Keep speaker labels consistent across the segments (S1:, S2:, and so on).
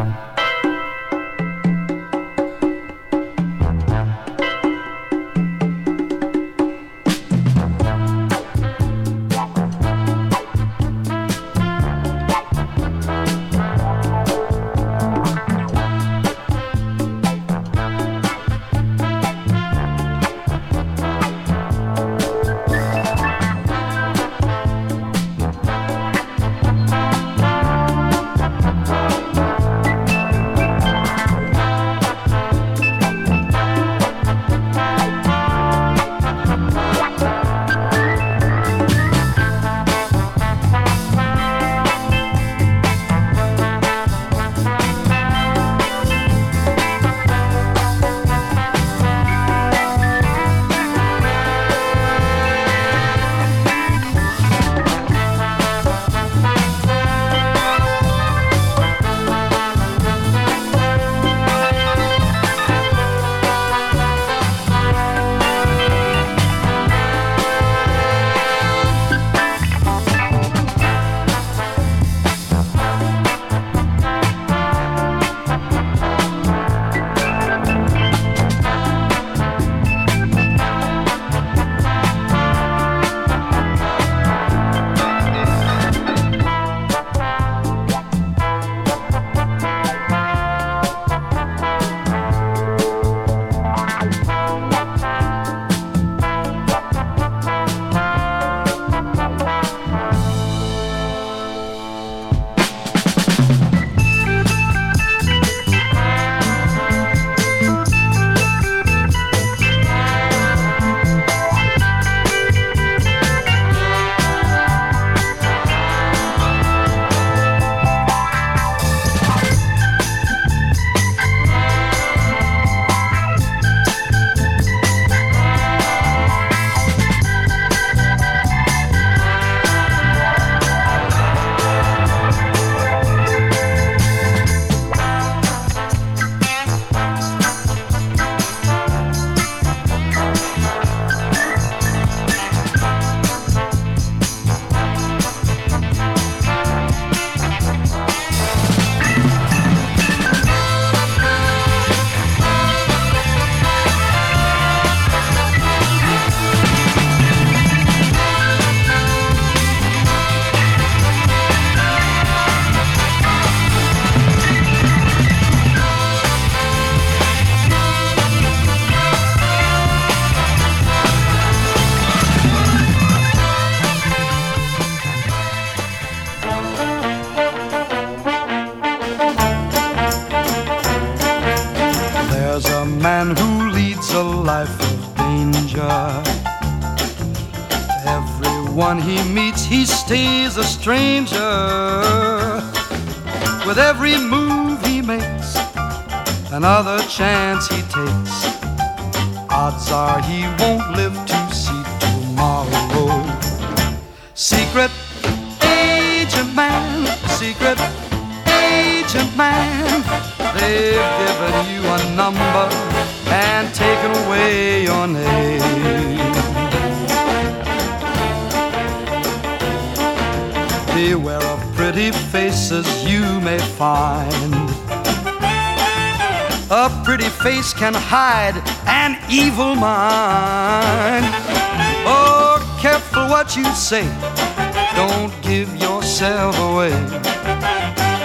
S1: Bye. And taken away your name. Beware of pretty faces you may find. A pretty face can hide an evil mind. Oh, careful what you say. Don't give yourself away.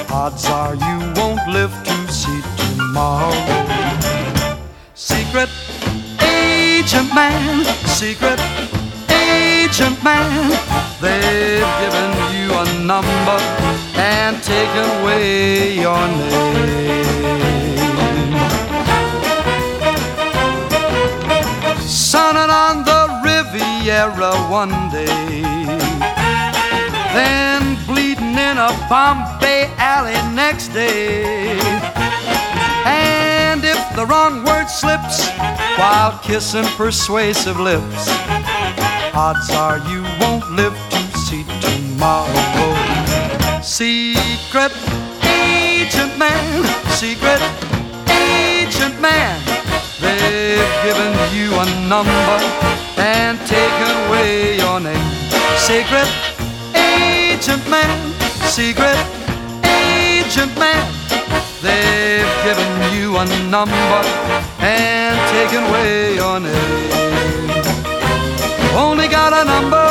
S1: Odds are you won't live to see tomorrow. Secret agent man, secret agent man. They've given you a number and taken away your name. Sunning on the Riviera one day, then bleeding in a Bombay alley next day. And the wrong word slips while kissing persuasive lips, odds are you won't live to see tomorrow. Secret agent man, secret agent man, they've given you a number and taken away your name. Secret agent man, secret agent man,
S2: They've given you a number and taken away your name. Only got a number,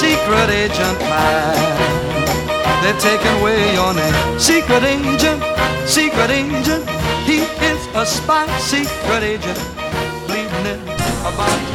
S2: secret agent man. They've taken away your name. Secret agent, secret agent. He is a spy, secret agent. Bleeding about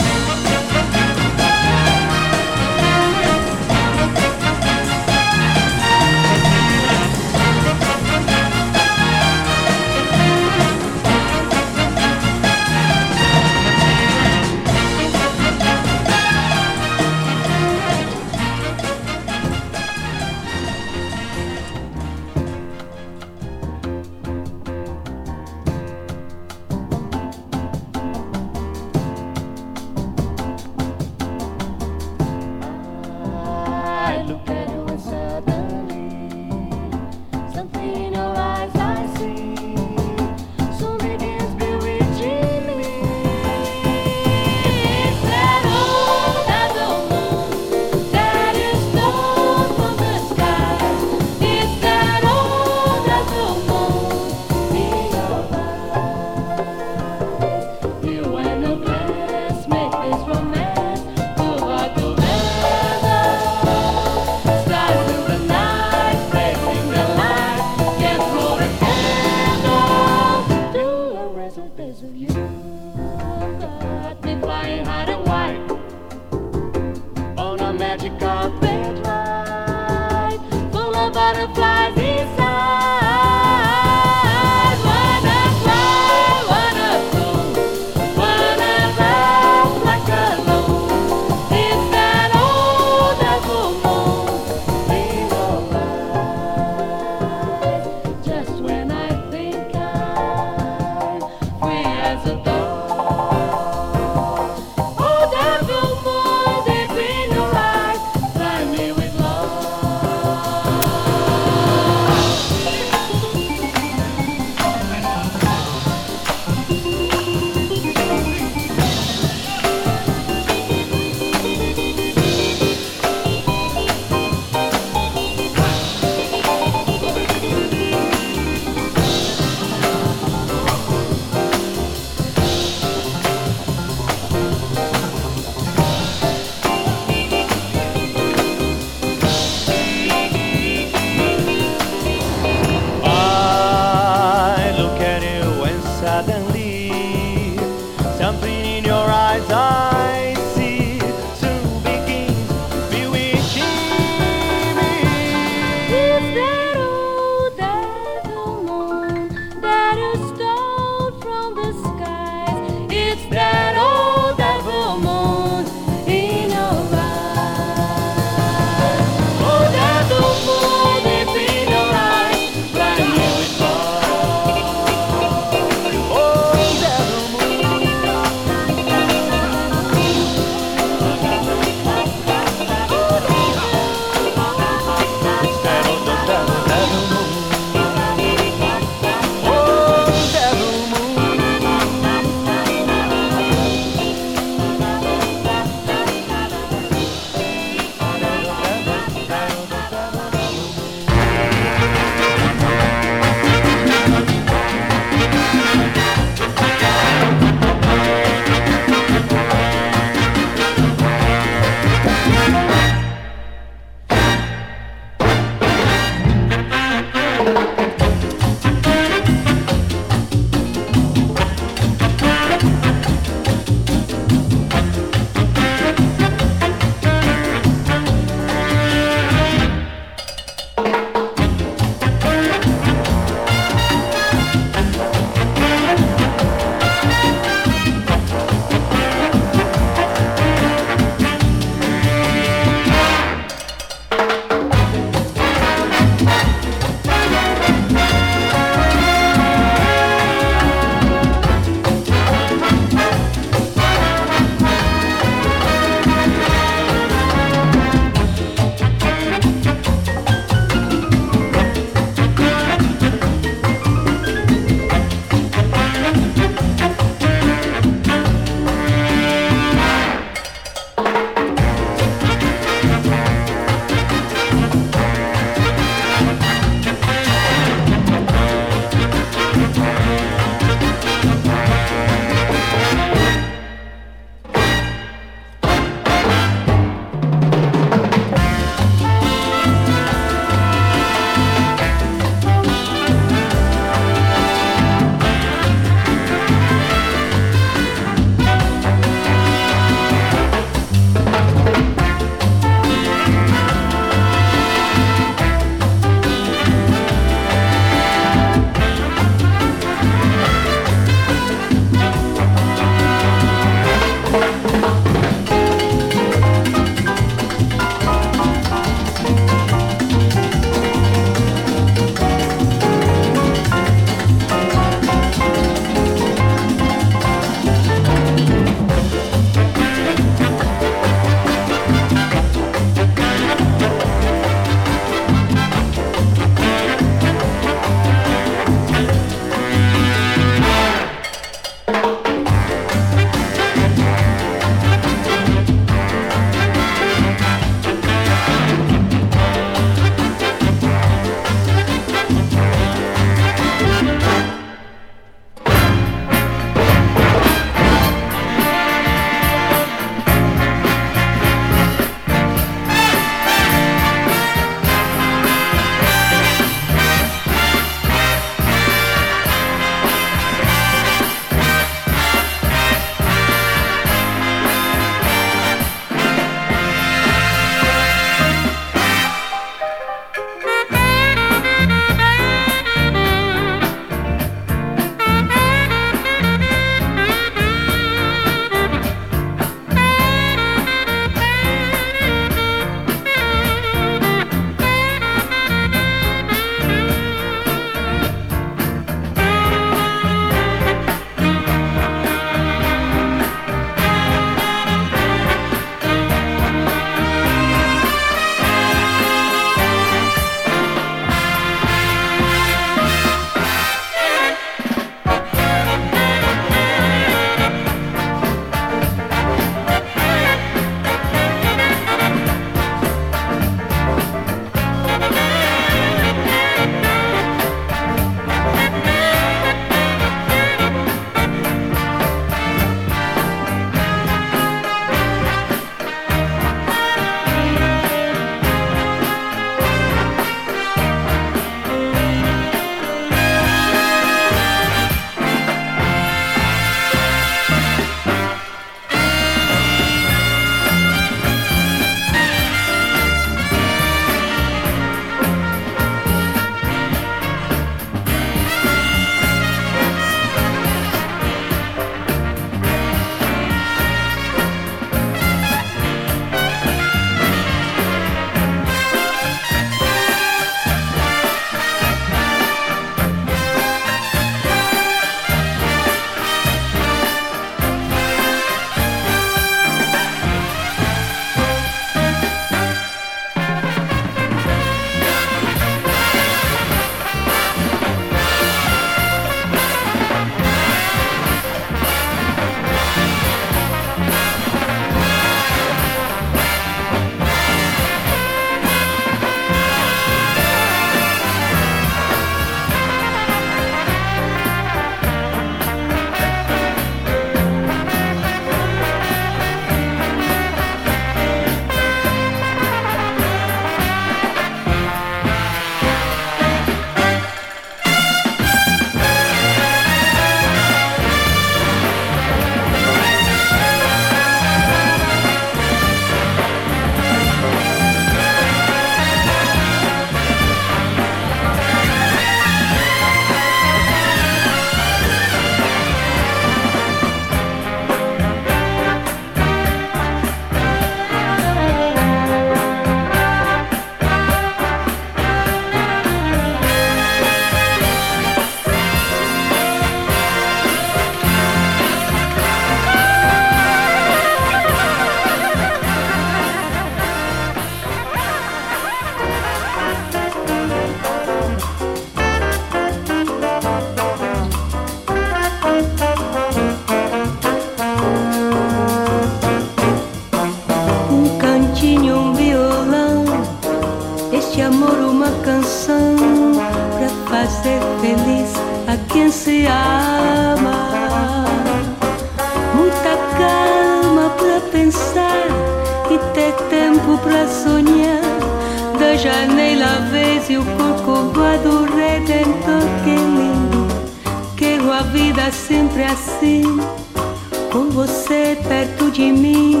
S3: você perto de mim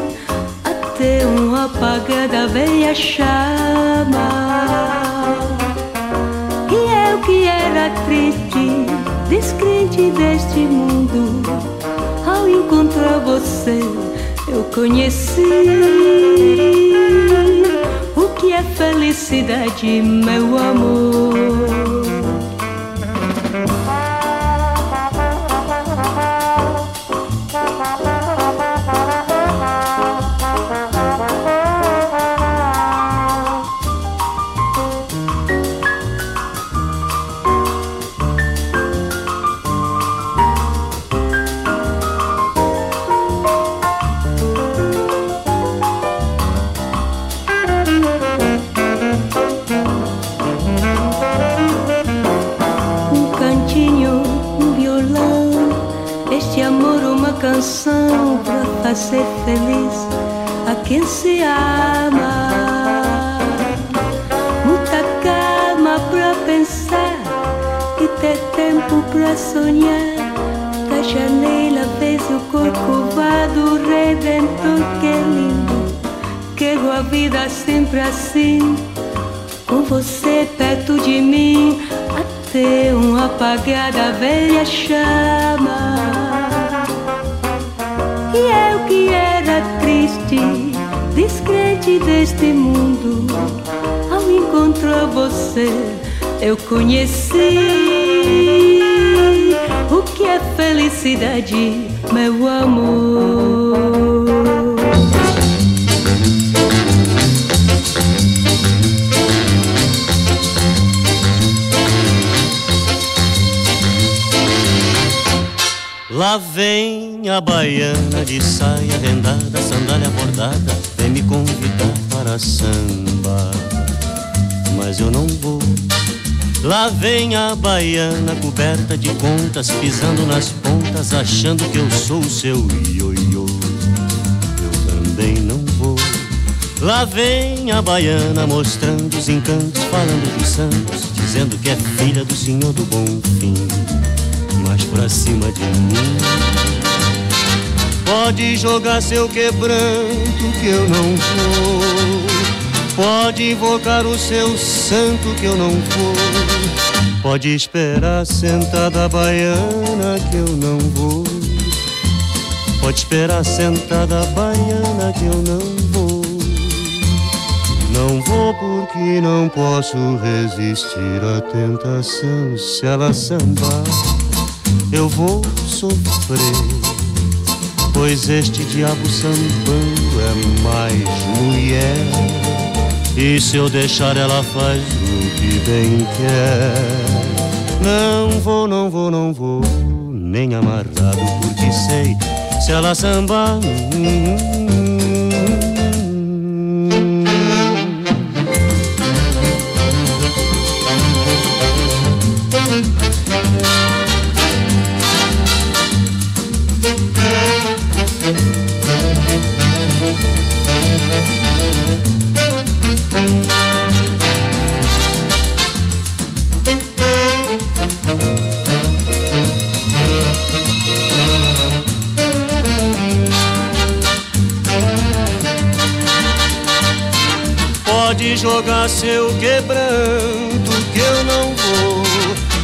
S3: ter um apagar da velha chama. E eu que era triste, descrente deste mundo, ao encontrar você, eu conheci o que é felicidade, meu amor. Feliz a quem se ama. Muita calma pra pensar e ter tempo pra sonhar. Da janela vês o corcovado redentor, que lindo. Quero a vida sempre assim, com você perto de mim, até um apagar da velha chama. E eu que era triste, descrente deste mundo, ao encontrar você, eu conheci o que é felicidade, meu amor.
S4: Lá vem a baiana de saia rendada, sandália bordada, vem me convidar para samba. Mas eu não vou. Lá vem a baiana coberta de contas, pisando nas pontas, achando que eu sou o seu ioiô. Eu também não vou. Lá vem a baiana mostrando os encantos, falando dos santos, dizendo que é filha do Senhor do Bom Fim mais pra cima de mim. Pode jogar seu quebranto que eu não vou. Pode invocar o seu santo que eu não vou. Pode esperar sentada baiana que eu não vou. Pode esperar sentada baiana que eu não vou. Não vou porque não posso resistir à tentação se ela sambar eu vou sofrer. Pois este diabo sambando é mais mulher. E se eu deixar ela faz o que bem quer. Não vou, não vou, não vou, nem amarrado, porque sei se ela sambar. Hum, hum, jogar seu quebranto que eu não vou.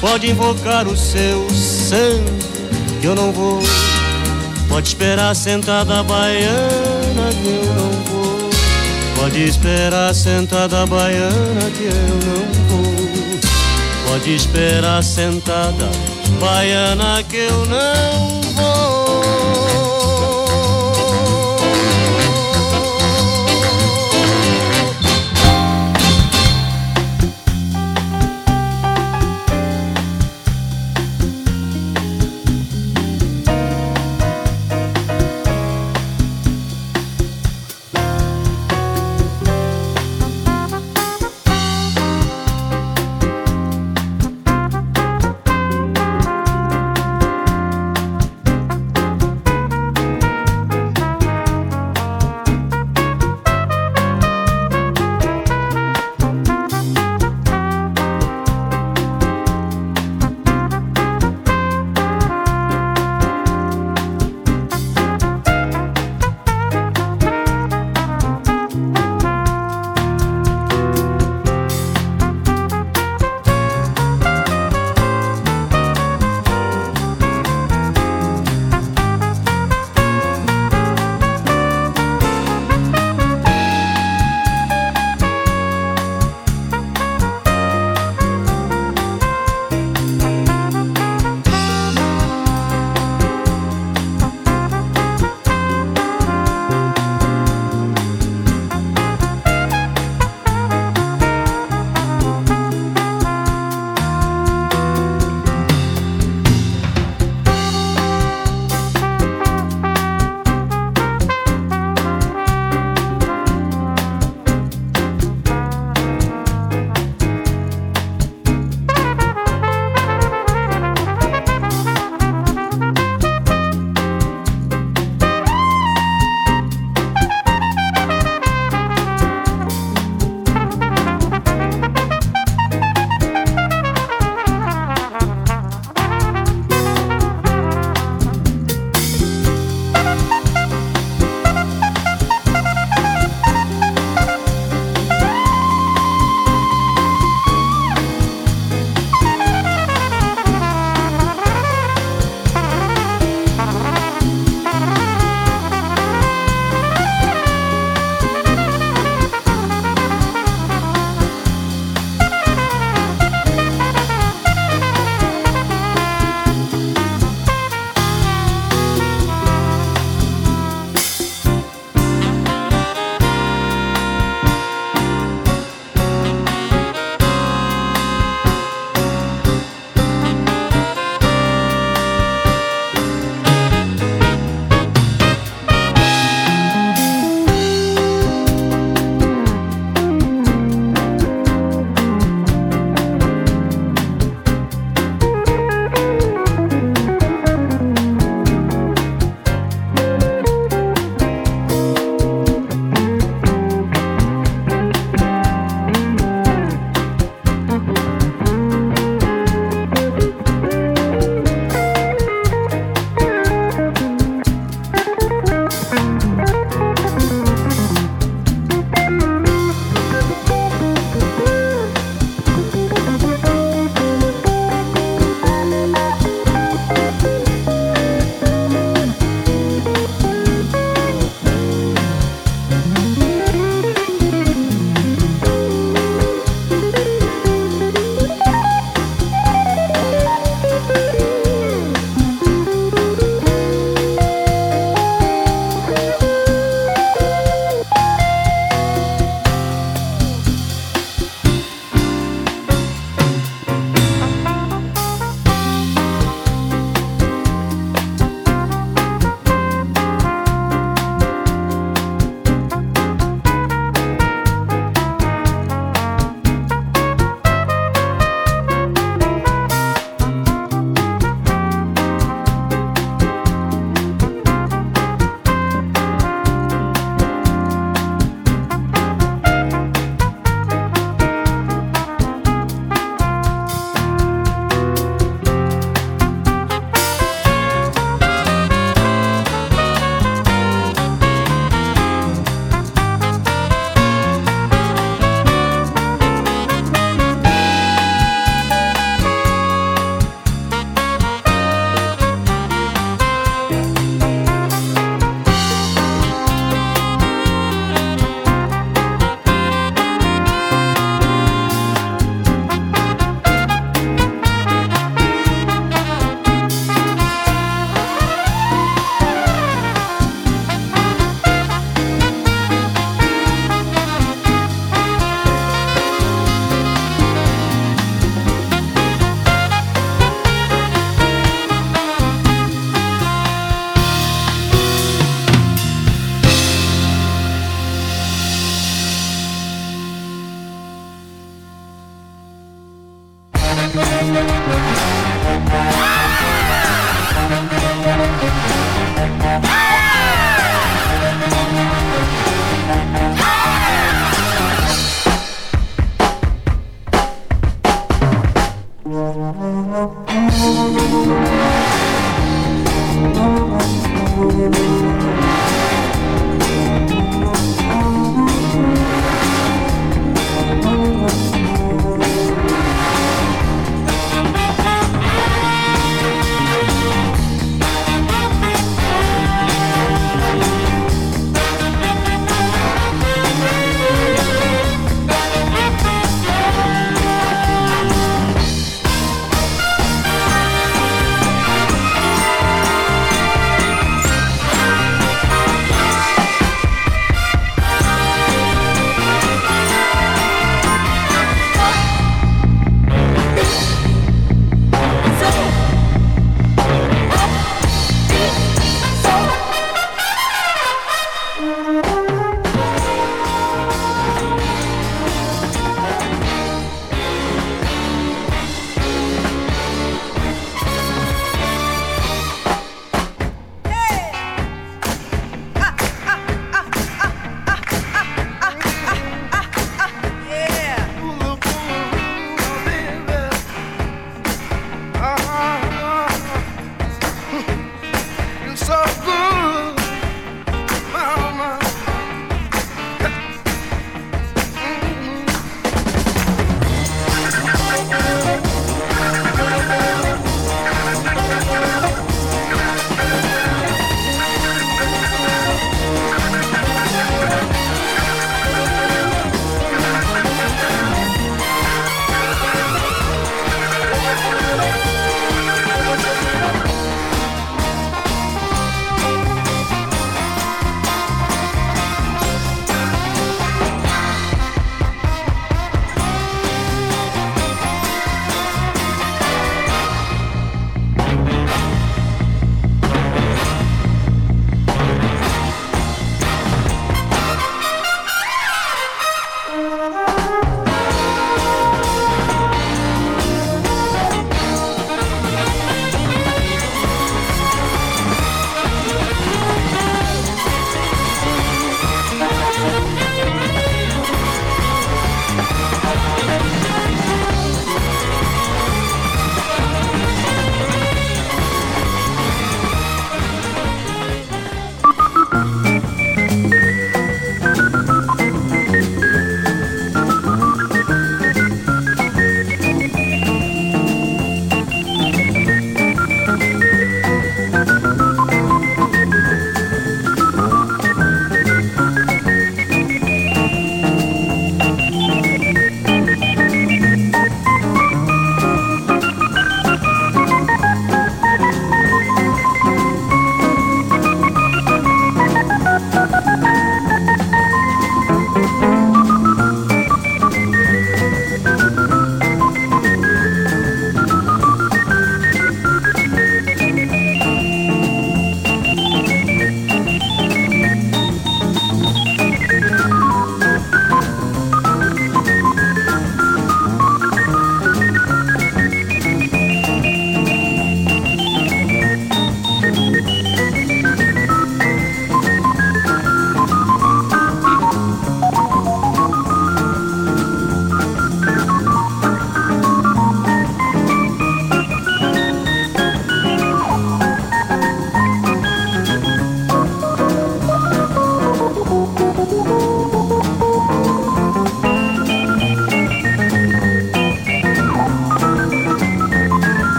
S4: Pode invocar o seu santo que eu não vou. Pode esperar sentada baiana que eu não vou. Pode esperar sentada baiana que eu não vou. Pode esperar sentada baiana que eu não vou.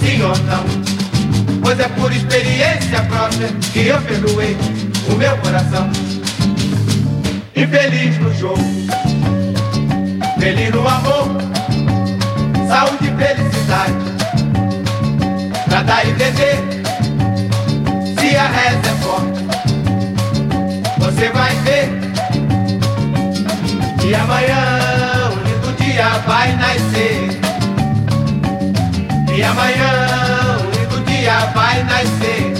S5: Sim ou não. Pois é por experiência própria que eu perdoei o meu coração. Infeliz no jogo, feliz no amor, saúde e felicidade. Pra dar e vender, se a reza é forte, você vai ver. E amanhã um lindo dia vai nascer. E amanhã um lindo dia vai nascer.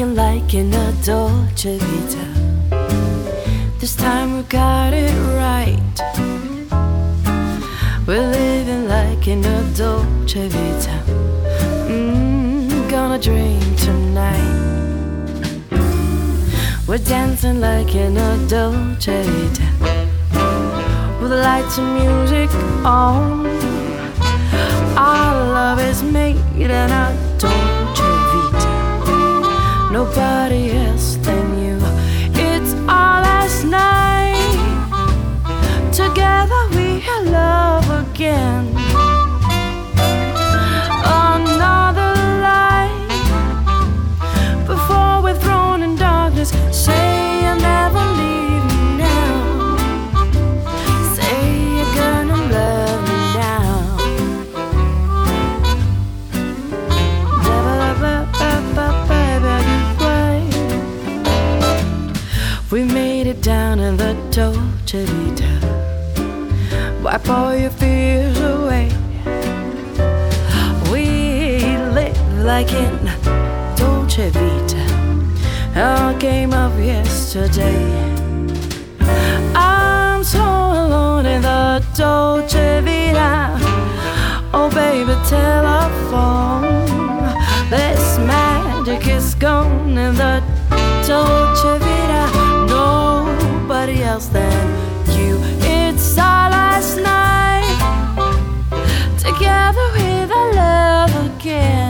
S6: We're like in a Dolce Vita. This time we got it right. We're living like in a Dolce Vita. Mm, gonna dream tonight. We're dancing like in a Dolce Vita. With the lights and music on. Our love is made in. Nobody else than you. It's our last night. Together we have love again. Dolce. Wipe all your fears away. We live like in Dolce Vita. Our game of yesterday. I'm so alone in the Dolce Vita. Oh, baby, telephone. This magic is gone in the Dolce else than you. It's our last night together with our love again.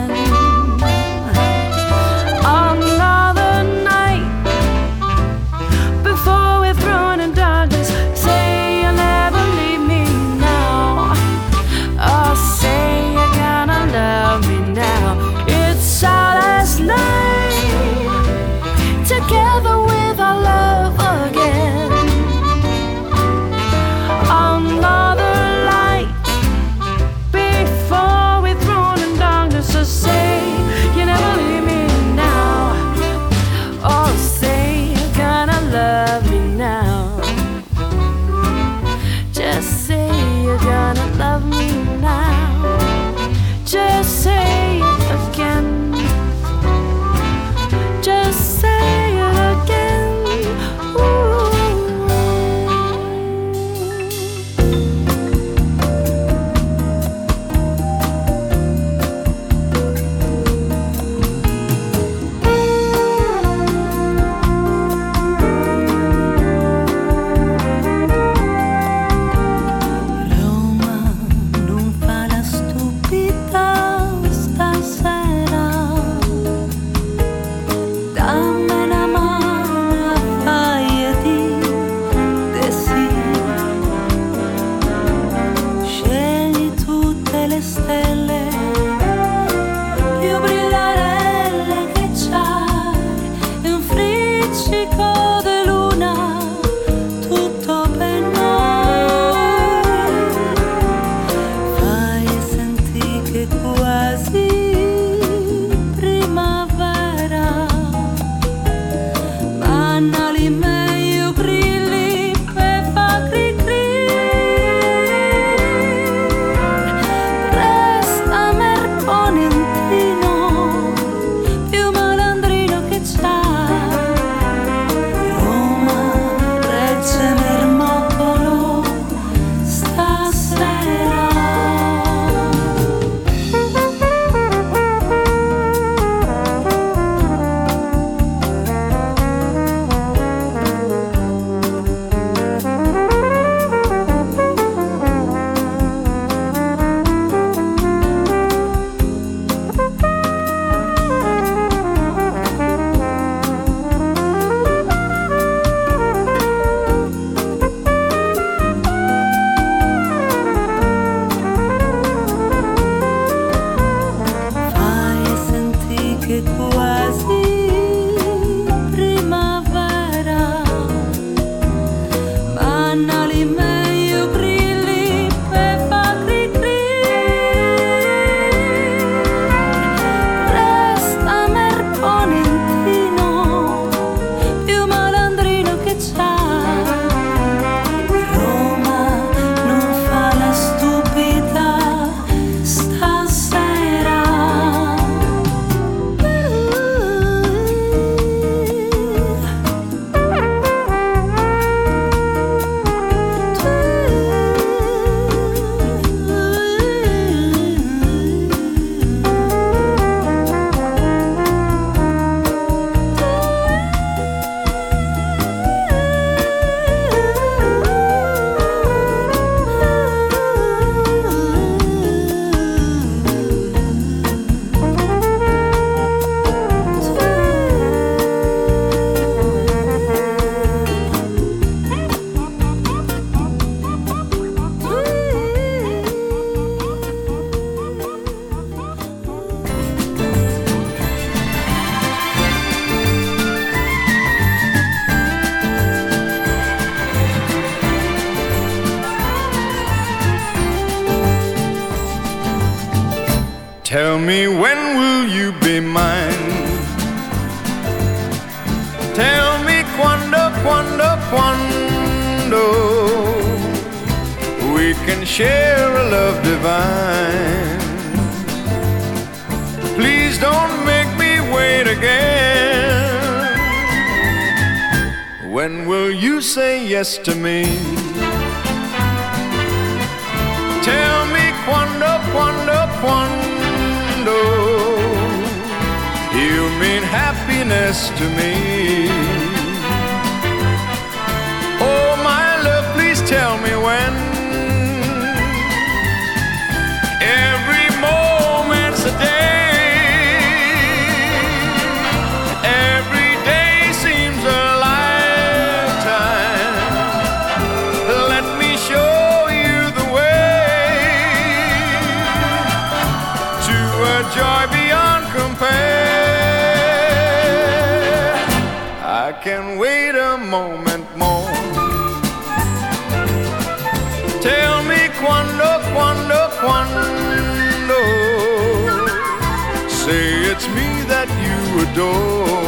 S7: door.